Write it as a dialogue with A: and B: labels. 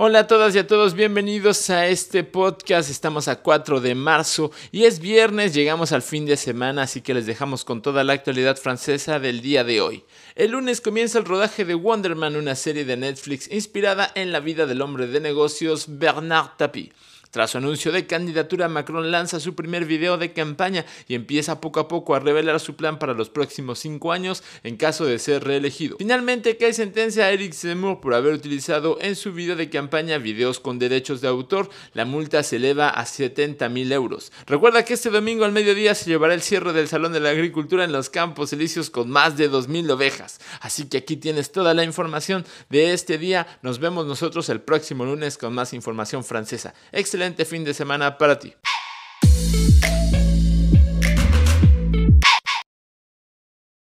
A: Hola a todas y a todos, bienvenidos a este podcast. Estamos a 4 de marzo y es viernes, llegamos al fin de semana, así que les dejamos con toda la actualidad francesa del día de hoy. El lunes comienza el rodaje de Wonder Man, una serie de Netflix inspirada en la vida del hombre de negocios Bernard Tapie. Tras su anuncio de candidatura, Macron lanza su primer video de campaña y empieza poco a poco a revelar su plan para los próximos cinco años en caso de ser reelegido. Finalmente cae sentencia a Eric Zemmour por haber utilizado en su video de campaña videos con derechos de autor. La multa se eleva a 70 mil euros. Recuerda que este domingo al mediodía se llevará el cierre del Salón de la Agricultura en los Campos Elíseos con más de 2.000 ovejas. Así que aquí tienes toda la información de este día. Nos vemos nosotros el próximo lunes con más información francesa. Excelente fin de semana para ti.